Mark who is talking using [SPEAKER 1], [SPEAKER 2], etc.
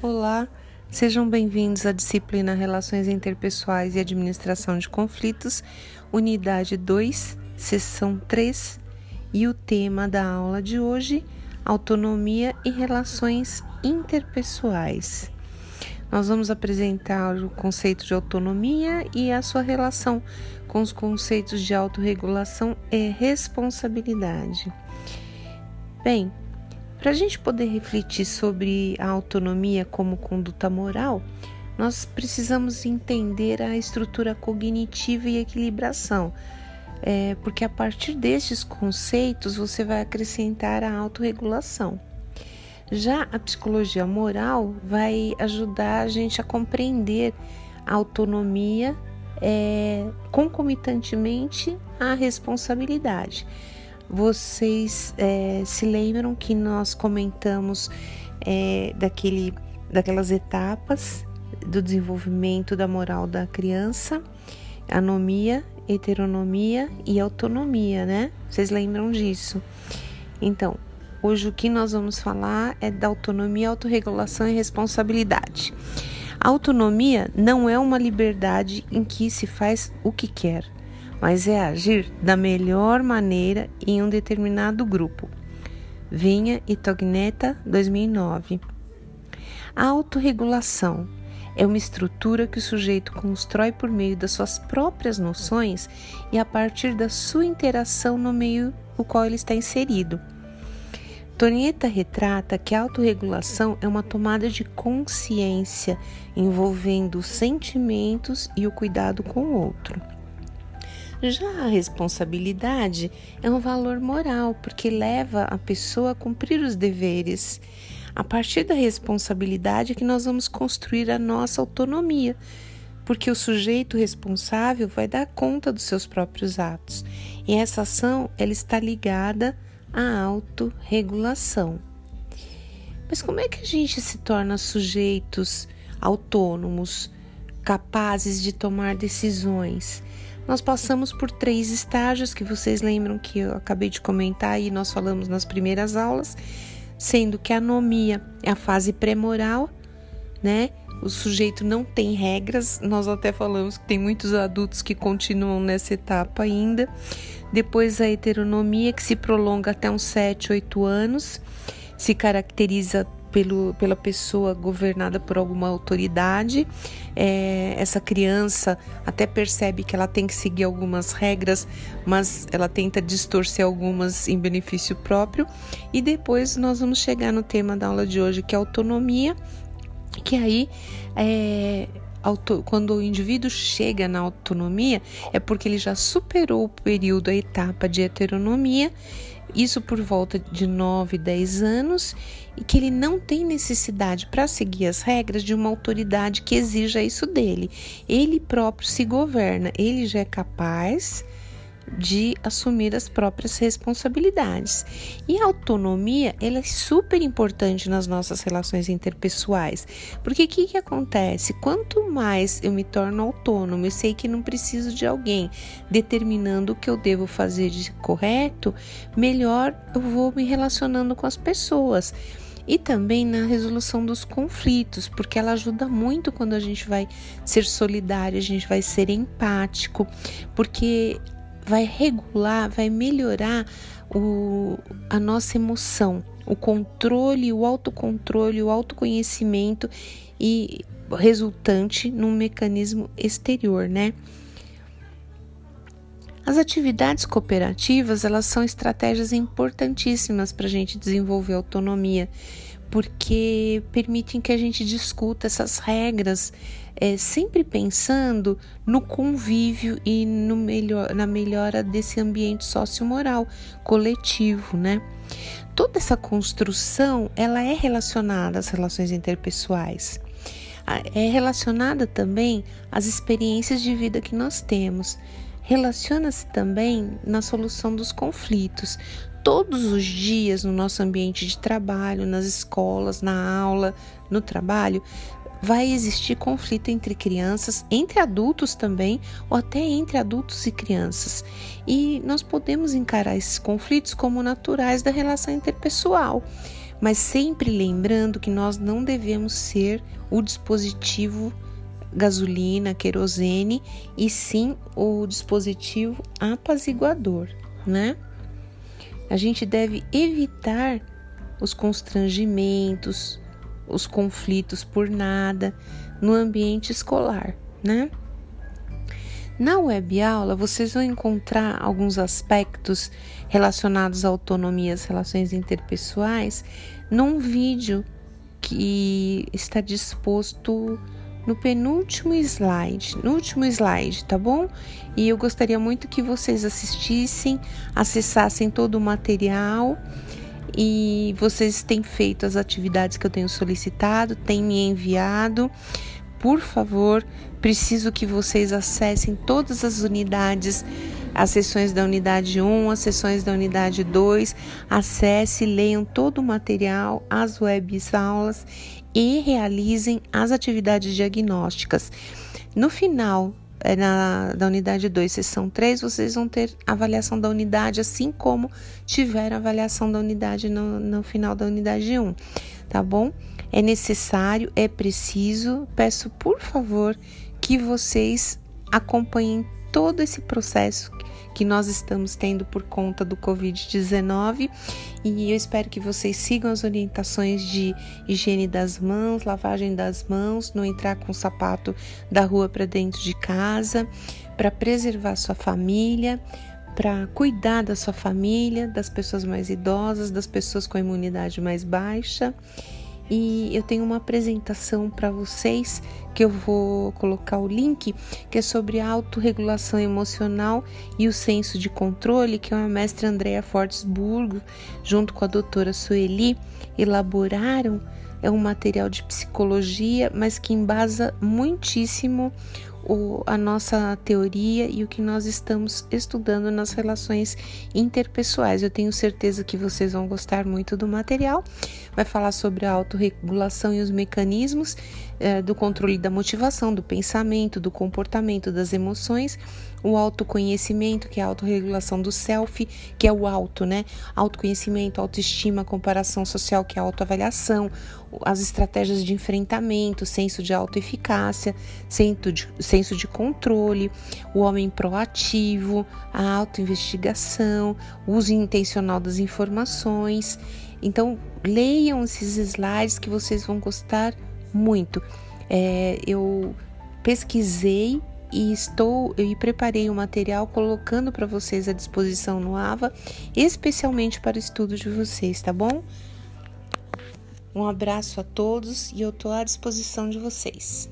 [SPEAKER 1] Olá, sejam bem-vindos à disciplina Relações Interpessoais e Administração de Conflitos, unidade 2, sessão 3, e o tema da aula de hoje: Autonomia e Relações Interpessoais. Nós vamos apresentar o conceito de autonomia e a sua relação com os conceitos de autorregulação e responsabilidade. Bem, para a gente poder refletir sobre a autonomia como conduta moral, nós precisamos entender a estrutura cognitiva e equilibração, é, porque a partir destes conceitos você vai acrescentar a autorregulação. Já a psicologia moral vai ajudar a gente a compreender a autonomia é, concomitantemente à responsabilidade. Vocês é, se lembram que nós comentamos é, daquele, daquelas etapas do desenvolvimento da moral da criança, anomia, heteronomia e autonomia, né? Vocês lembram disso? Então, hoje o que nós vamos falar é da autonomia, autorregulação e responsabilidade. A autonomia não é uma liberdade em que se faz o que quer mas é agir da melhor maneira em um determinado grupo. Vinha e Tognetta, 2009. A autorregulação é uma estrutura que o sujeito constrói por meio das suas próprias noções e a partir da sua interação no meio no qual ele está inserido. Tonieta retrata que a autorregulação é uma tomada de consciência envolvendo os sentimentos e o cuidado com o outro. Já a responsabilidade é um valor moral, porque leva a pessoa a cumprir os deveres. A partir da responsabilidade é que nós vamos construir a nossa autonomia, porque o sujeito responsável vai dar conta dos seus próprios atos. E essa ação ela está ligada à autorregulação. Mas como é que a gente se torna sujeitos autônomos, capazes de tomar decisões? Nós passamos por três estágios que vocês lembram que eu acabei de comentar e nós falamos nas primeiras aulas, sendo que a anomia é a fase pré-moral, né? O sujeito não tem regras, nós até falamos que tem muitos adultos que continuam nessa etapa ainda. Depois a heteronomia, que se prolonga até uns 7, 8 anos, se caracteriza pelo, pela pessoa governada por alguma autoridade. É, essa criança até percebe que ela tem que seguir algumas regras, mas ela tenta distorcer algumas em benefício próprio. E depois nós vamos chegar no tema da aula de hoje, que é autonomia, que aí é, quando o indivíduo chega na autonomia, é porque ele já superou o período, a etapa de heteronomia isso por volta de 9, 10 anos, e que ele não tem necessidade para seguir as regras de uma autoridade que exija isso dele. Ele próprio se governa, ele já é capaz de assumir as próprias responsabilidades. E a autonomia, ela é super importante nas nossas relações interpessoais, porque o que, que acontece? Quanto mais eu me torno autônomo, eu sei que não preciso de alguém determinando o que eu devo fazer de correto, melhor eu vou me relacionando com as pessoas e também na resolução dos conflitos, porque ela ajuda muito quando a gente vai ser solidário, a gente vai ser empático, porque vai regular, vai melhorar o, a nossa emoção, o controle, o autocontrole, o autoconhecimento e resultante num mecanismo exterior, né? As atividades cooperativas elas são estratégias importantíssimas para a gente desenvolver autonomia porque permitem que a gente discuta essas regras, é, sempre pensando no convívio e no melhor, na melhora desse ambiente sociomoral coletivo, né? Toda essa construção ela é relacionada às relações interpessoais. É relacionada também às experiências de vida que nós temos. Relaciona-se também na solução dos conflitos, todos os dias no nosso ambiente de trabalho, nas escolas, na aula, no trabalho, vai existir conflito entre crianças, entre adultos também, ou até entre adultos e crianças. E nós podemos encarar esses conflitos como naturais da relação interpessoal. mas sempre lembrando que nós não devemos ser o dispositivo gasolina, querosene, e sim o dispositivo apaziguador, né? A gente deve evitar os constrangimentos, os conflitos por nada no ambiente escolar, né? Na web aula, vocês vão encontrar alguns aspectos relacionados à autonomia às relações interpessoais num vídeo que está disposto no penúltimo slide, no último slide, tá bom? E eu gostaria muito que vocês assistissem, acessassem todo o material e vocês têm feito as atividades que eu tenho solicitado, têm me enviado. Por favor, preciso que vocês acessem todas as unidades, as sessões da unidade 1, as sessões da unidade 2. Acesse, leiam todo o material, as webs aulas e realizem as atividades diagnósticas. No final é, na, da unidade 2, sessão 3, vocês vão ter avaliação da unidade, assim como tiveram avaliação da unidade no, no final da unidade 1, tá bom? É necessário, é preciso, peço por favor que vocês acompanhem todo esse processo que nós estamos tendo por conta do Covid-19 e eu espero que vocês sigam as orientações de higiene das mãos, lavagem das mãos, não entrar com o sapato da rua para dentro de casa, para preservar sua família, para cuidar da sua família, das pessoas mais idosas, das pessoas com imunidade mais baixa e eu tenho uma apresentação para vocês que eu vou colocar o link, que é sobre a autorregulação emocional e o senso de controle, que é a mestra Andrea Fortesburgo, junto com a doutora Sueli, elaboraram. É um material de psicologia, mas que embasa muitíssimo o, a nossa teoria e o que nós estamos estudando nas relações interpessoais. Eu tenho certeza que vocês vão gostar muito do material. Vai falar sobre a autorregulação e os mecanismos é, do controle da motivação, do pensamento, do comportamento, das emoções, o autoconhecimento, que é a autorregulação do self, que é o auto, né? Autoconhecimento, autoestima, comparação social, que é a autoavaliação, as estratégias de enfrentamento, senso de autoeficácia, senso de, senso de controle, o homem proativo, a autoinvestigação, uso intencional das informações. Então, leiam esses slides que vocês vão gostar muito. É, eu pesquisei e estou e preparei o um material colocando para vocês à disposição no AVA, especialmente para o estudo de vocês, tá bom? Um abraço a todos e eu estou à disposição de vocês.